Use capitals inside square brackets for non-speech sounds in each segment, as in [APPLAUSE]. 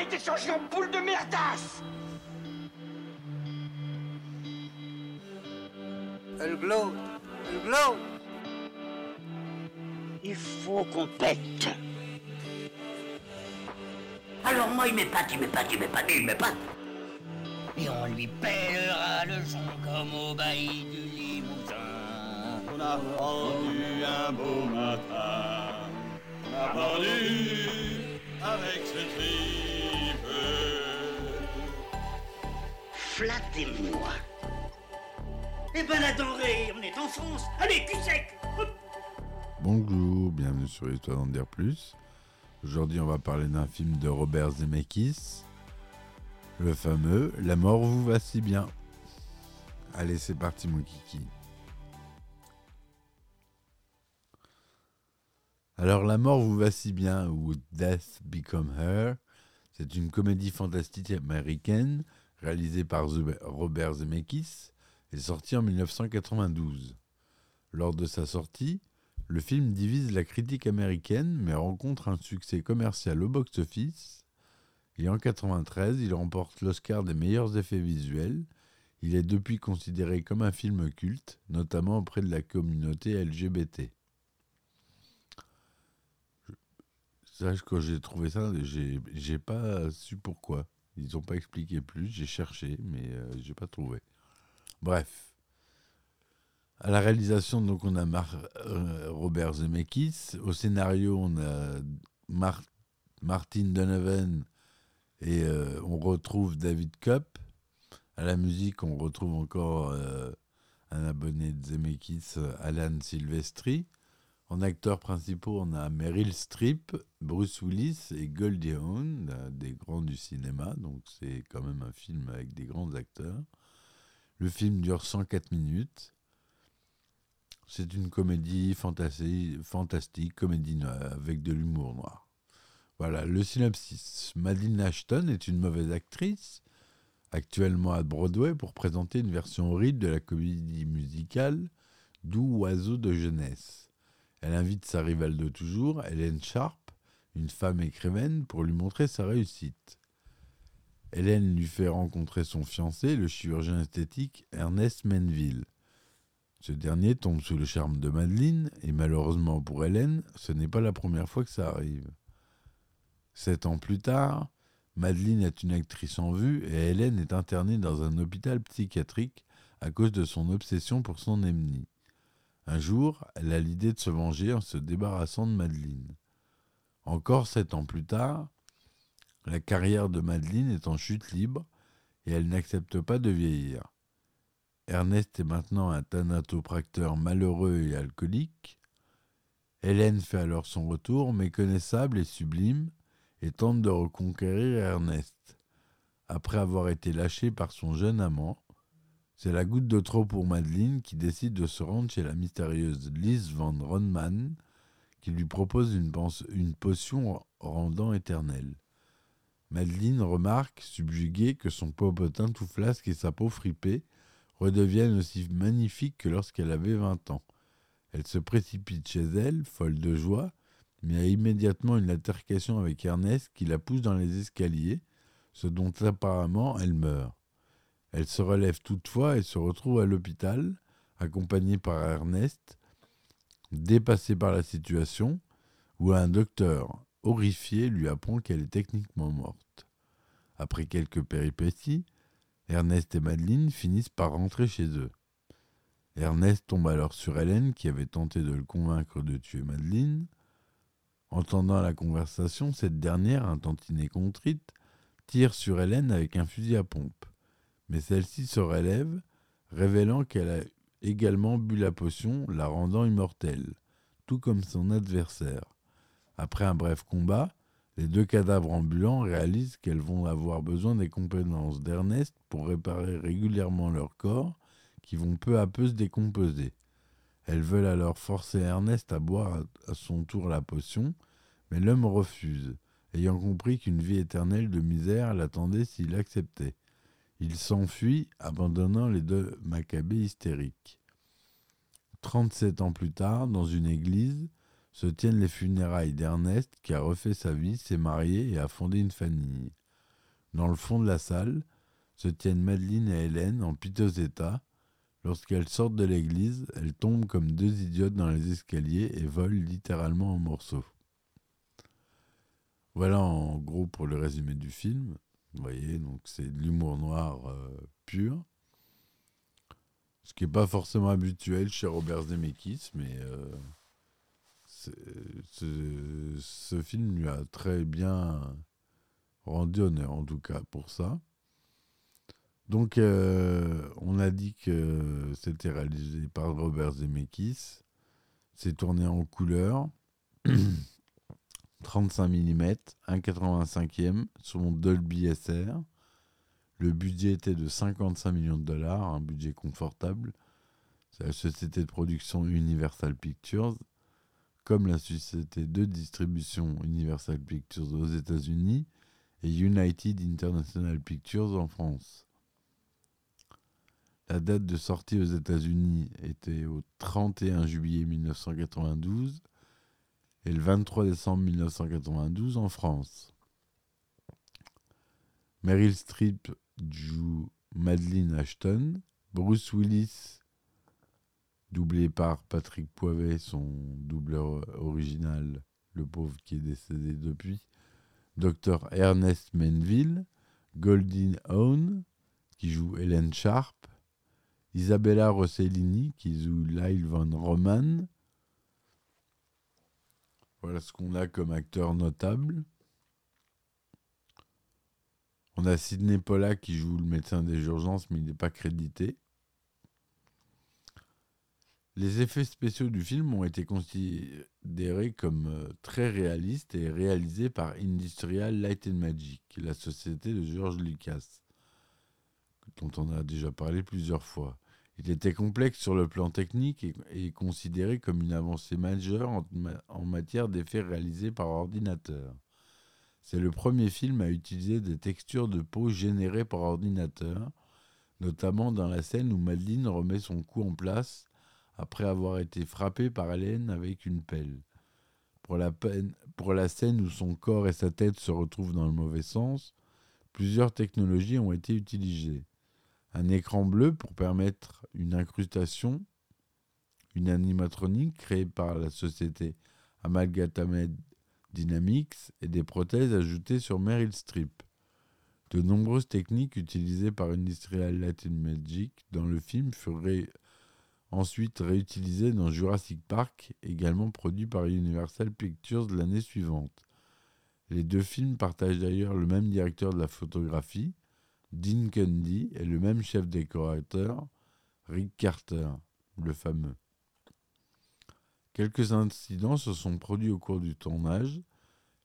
a été changé en boule de merdasse Elle glow Elle glow Il faut qu'on pète. Alors moi, il m'épate, il m'épate, il m'épate, il m'épate. Et on lui pèlera le son comme au bailli du Limousin. On a rendu un beau matin. On a pendu avec ce tripe. Flattez-moi. Eh ben la denrée, on est en France. Allez, cul sec Bonjour, bienvenue sur Histoire d'en dire plus. Aujourd'hui, on va parler d'un film de Robert Zemeckis, le fameux La mort vous va si bien. Allez, c'est parti, mon kiki. Alors, La mort vous va si bien, ou Death Become Her, c'est une comédie fantastique américaine réalisée par Robert Zemeckis et sortie en 1992. Lors de sa sortie, le film divise la critique américaine mais rencontre un succès commercial au box-office. Et en 1993, il remporte l'Oscar des meilleurs effets visuels. Il est depuis considéré comme un film culte, notamment auprès de la communauté LGBT. Quand j'ai trouvé ça, j'ai pas su pourquoi. Ils n'ont pas expliqué plus. J'ai cherché, mais euh, j'ai pas trouvé. Bref. À la réalisation, donc, on a Mar- euh, Robert Zemeckis. Au scénario, on a Mar- Martin Donovan et euh, on retrouve David Kopp. À la musique, on retrouve encore euh, un abonné de Zemeckis, Alan Silvestri. En acteurs principaux, on a Meryl Streep, Bruce Willis et Goldie Hawn, des grands du cinéma. Donc, c'est quand même un film avec des grands acteurs. Le film dure 104 minutes. C'est une comédie fantastique, comédie avec de l'humour noir. Voilà, le synopsis. Madeline Ashton est une mauvaise actrice, actuellement à Broadway, pour présenter une version horrible de la comédie musicale Doux oiseau de jeunesse. Elle invite sa rivale de toujours, Hélène Sharp, une femme écrivaine, pour lui montrer sa réussite. Hélène lui fait rencontrer son fiancé, le chirurgien esthétique Ernest Menville. Ce dernier tombe sous le charme de Madeleine, et malheureusement pour Hélène, ce n'est pas la première fois que ça arrive. Sept ans plus tard, Madeleine est une actrice en vue et Hélène est internée dans un hôpital psychiatrique à cause de son obsession pour son ennemi. Un jour, elle a l'idée de se venger en se débarrassant de Madeleine. Encore sept ans plus tard, la carrière de Madeleine est en chute libre et elle n'accepte pas de vieillir. Ernest est maintenant un thanatopracteur malheureux et alcoolique. Hélène fait alors son retour, méconnaissable et sublime, et tente de reconquérir Ernest. Après avoir été lâchée par son jeune amant, c'est la goutte de trop pour Madeleine qui décide de se rendre chez la mystérieuse Liz Van Ronman, qui lui propose une, potion rendant éternelle. Madeleine remarque, subjuguée, que son popotin tout flasque et sa peau fripée redeviennent aussi magnifiques que lorsqu'elle avait 20 ans. Elle se précipite chez elle, folle de joie, mais a immédiatement une altercation avec Ernest qui la pousse dans les escaliers, ce dont apparemment elle meurt. Elle se relève toutefois et se retrouve à l'hôpital, accompagnée par Ernest, dépassée par la situation, où un docteur horrifié lui apprend qu'elle est techniquement morte. Après quelques péripéties, Ernest et Madeleine finissent par rentrer chez eux. Ernest tombe alors sur Hélène qui avait tenté de le convaincre de tuer Madeleine. Entendant la conversation, cette dernière, un tantinet contrite, tire sur Hélène avec un fusil à pompe. Mais celle-ci se relève, révélant qu'elle a également bu la potion, la rendant immortelle, tout comme son adversaire. Après un bref combat, les deux cadavres ambulants réalisent qu'elles vont avoir besoin des compétences d'Ernest pour réparer régulièrement leur corps, qui vont peu à peu se décomposer. Elles veulent alors forcer Ernest à boire à son tour la potion, mais l'homme refuse, ayant compris qu'une vie éternelle de misère l'attendait s'il acceptait. Il s'enfuit, abandonnant les deux macabées hystériques. 37 ans plus tard, dans une église, se tiennent les funérailles d'Ernest qui a refait sa vie, s'est marié et a fondé une famille. Dans le fond de la salle se tiennent Madeleine et Hélène en piteux état. Lorsqu'elles sortent de l'église, elles tombent comme deux idiotes dans les escaliers et volent littéralement en morceaux. Voilà en gros pour le résumé du film. Vous voyez, donc c'est de l'humour noir euh, pur. Ce qui n'est pas forcément habituel chez Robert Zemeckis, mais euh, ce, film lui a très bien rendu honneur, en tout cas pour ça. Donc, euh, on a dit que c'était réalisé par Robert Zemeckis. C'est tourné en couleur. [CLEARS THROAT] 35 mm, 1,85e, son Dolby SR. Le budget était de 55 millions de dollars, un budget confortable. C'est la société de production Universal Pictures, comme la société de distribution Universal Pictures aux États-Unis et United International Pictures en France. La date de sortie aux États-Unis était au 31 juillet 1992 et le 23 décembre 1992 en France. Meryl Streep joue Madeleine Ashton, Bruce Willis, doublé par Patrick Poivet, son doubleur original, le pauvre qui est décédé depuis, Dr Ernest Menville, Goldie Hawn, qui joue Hélène Sharp, Isabella Rossellini, qui joue Lyle Van Roman, voilà ce qu'on a comme acteur notable. On a Sidney Pollack qui joue le médecin des urgences, mais il n'est pas crédité. Les effets spéciaux du film ont été considérés comme euh, très réalistes et réalisés par Industrial Light and Magic, la société de George Lucas, dont on a déjà parlé plusieurs fois. Il était complexe sur le plan technique et, considéré comme une avancée majeure en, matière d'effets réalisés par ordinateur. C'est le premier film à utiliser des textures de peau générées par ordinateur, notamment dans la scène où Madeline remet son cou en place après avoir été frappée par Hélène avec une pelle. Pour la scène où son corps et sa tête se retrouvent dans le mauvais sens, plusieurs technologies ont été utilisées un écran bleu pour permettre une incrustation, une animatronique créée par la société Amalgamated Dynamics et des prothèses ajoutées sur Meryl Streep. De nombreuses techniques utilisées par Industrial Latin Magic dans le film furent ensuite réutilisées dans Jurassic Park, également produit par Universal Pictures l'année suivante. Les deux films partagent d'ailleurs le même directeur de la photographie, Dean Cundy est le même chef décorateur, Rick Carter, le fameux. Quelques incidents se sont produits au cours du tournage.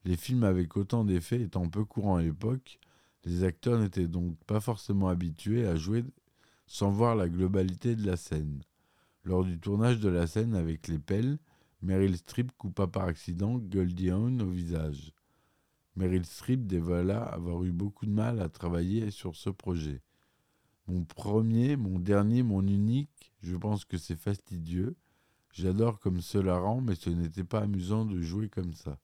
Les films avec autant d'effets étant peu courants à l'époque, les acteurs n'étaient donc pas forcément habitués à jouer sans voir la globalité de la scène. Lors du tournage de la scène avec les pelles, Meryl Streep coupa par accident Goldie Hawn au visage. Meryl Streep dévoila avoir eu beaucoup de mal à travailler sur ce projet. Mon premier, mon dernier, mon unique, je pense que c'est fastidieux. J'adore comme cela rend, mais ce n'était pas amusant de jouer comme ça.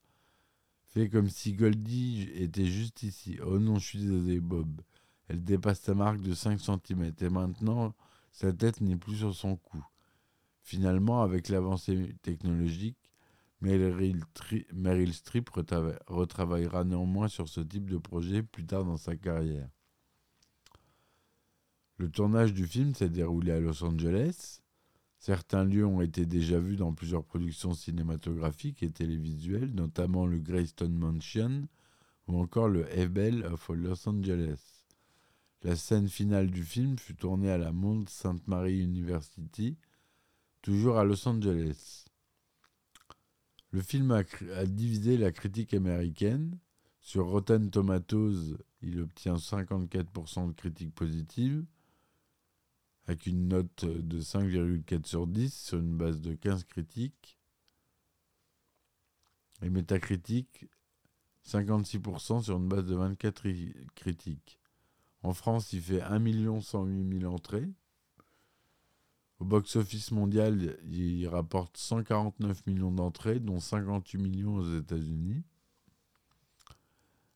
Fait comme si Goldie était juste ici. Oh non, je suis désolé, Bob. Elle dépasse sa marque de 5 cm et maintenant, sa tête n'est plus sur son cou. Finalement, avec l'avancée technologique, Meryl Streep retravaillera néanmoins sur ce type de projet plus tard dans sa carrière. Le tournage du film s'est déroulé à Los Angeles. Certains lieux ont été déjà vus dans plusieurs productions cinématographiques et télévisuelles, notamment le Greystone Mansion ou encore le Hebel of Los Angeles. La scène finale du film fut tournée à la Mount St. Mary University, toujours à Los Angeles. Le film a, divisé la critique américaine. Sur Rotten Tomatoes, il obtient 54% de critiques positives, avec une note de 5,4 sur 10 sur une base de 15 critiques. Et Metacritic, 56% sur une base de 24 critiques. En France, il fait 1 108 000 entrées. Au box-office mondial, il rapporte 149 millions d'entrées, dont 58 millions aux États-Unis.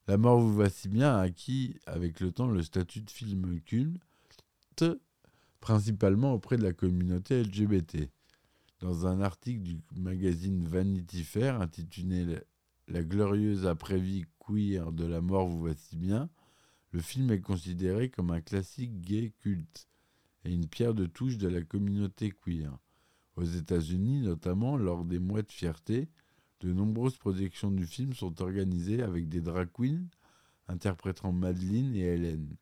La mort vous voici bien a acquis avec le temps le statut de film culte, principalement auprès de la communauté LGBT. Dans un article du magazine Vanity Fair intitulé La glorieuse après-vie queer de la mort vous voici bien, le film est considéré comme un classique gay culte et une pierre de touche de la communauté queer. Aux États-Unis, notamment lors des mois de fierté, de nombreuses projections du film sont organisées avec des drag queens interprétant Madeleine et Hélène.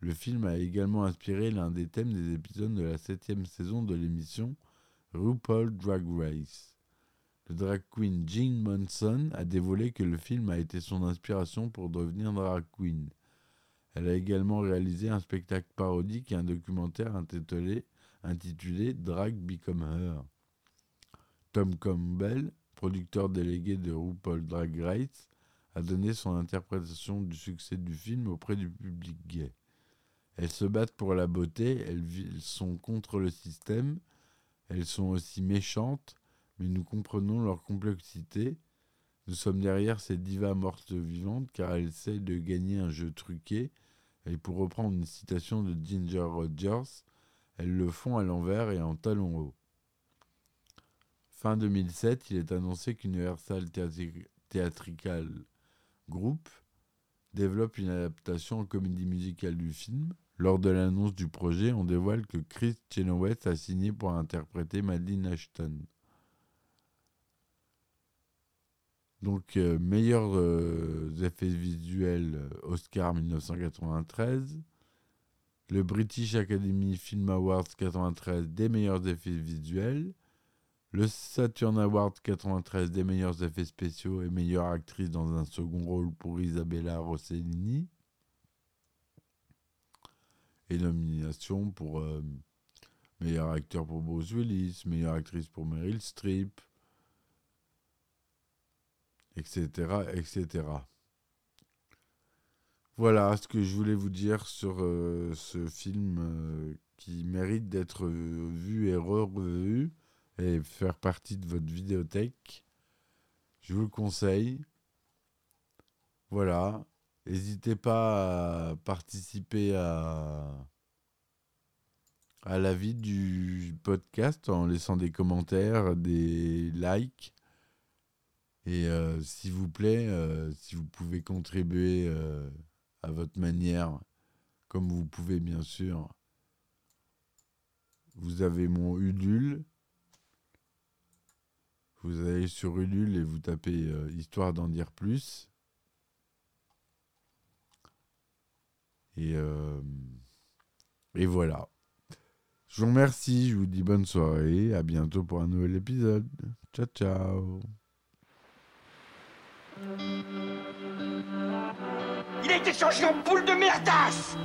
Le film a également inspiré l'un des thèmes des épisodes de la septième saison de l'émission RuPaul Drag Race. Le drag queen Jean Monson a dévoilé que le film a été son inspiration pour devenir drag queen. Elle a également réalisé un spectacle parodique et un documentaire intitulé, Drag Become Her. Tom Campbell, producteur délégué de RuPaul Drag Race, a donné son interprétation du succès du film auprès du public gay. Elles se battent pour la beauté, elles sont contre le système, elles sont aussi méchantes, mais nous comprenons leur complexité. Nous sommes derrière ces divas mortes vivantes car elles essayent de gagner un jeu truqué. Et pour reprendre une citation de Ginger Rogers, elles le font à l'envers et en talons hauts. Fin 2007, il est annoncé qu'Universal Theatrical Group développe une adaptation en comédie musicale du film. Lors de l'annonce du projet, on dévoile que Chris Chenoweth a signé pour interpréter Madeline Ashton. Donc, euh, meilleurs euh, effets visuels, euh, Oscar 1993. Le British Academy Film Awards 93 des meilleurs effets visuels. Le Saturn Award 93 des meilleurs effets spéciaux et meilleure actrice dans un second rôle pour Isabella Rossellini. Et nomination pour meilleur acteur pour Bruce Willis, meilleure actrice pour Meryl Streep, etc., etc. Voilà ce que je voulais vous dire sur euh, ce film euh, qui mérite d'être vu et revu et faire partie de votre vidéothèque. Je vous le conseille. Voilà. N'hésitez pas à participer à, à la vie du podcast en laissant des commentaires, des likes. Et euh, s'il vous plaît, euh, si vous pouvez contribuer euh, à votre manière, comme vous pouvez bien sûr, vous avez mon Udul. Vous allez sur Ulule et vous tapez Histoire d'en dire plus. Et, et voilà. Je vous remercie, je vous dis bonne soirée, à bientôt pour un nouvel épisode. Ciao ciao Il a été changé en boule de merdasse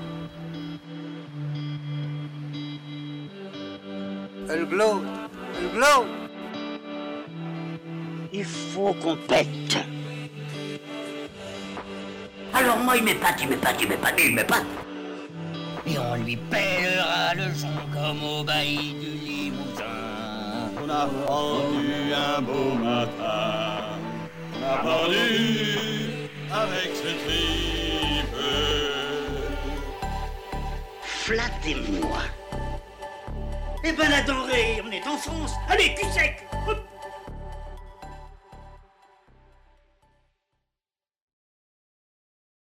Elle glow, Elle glow. Il faut qu'on pète. Alors moi il m'épate, il m'épate, il m'épate, il m'épate. Et on lui pèlera le son comme au bailli du Limousin. On a pendu un beau matin. A avec ce tripe. Flattez-moi. Eh ben la denrée, on est en France. Allez, cul sec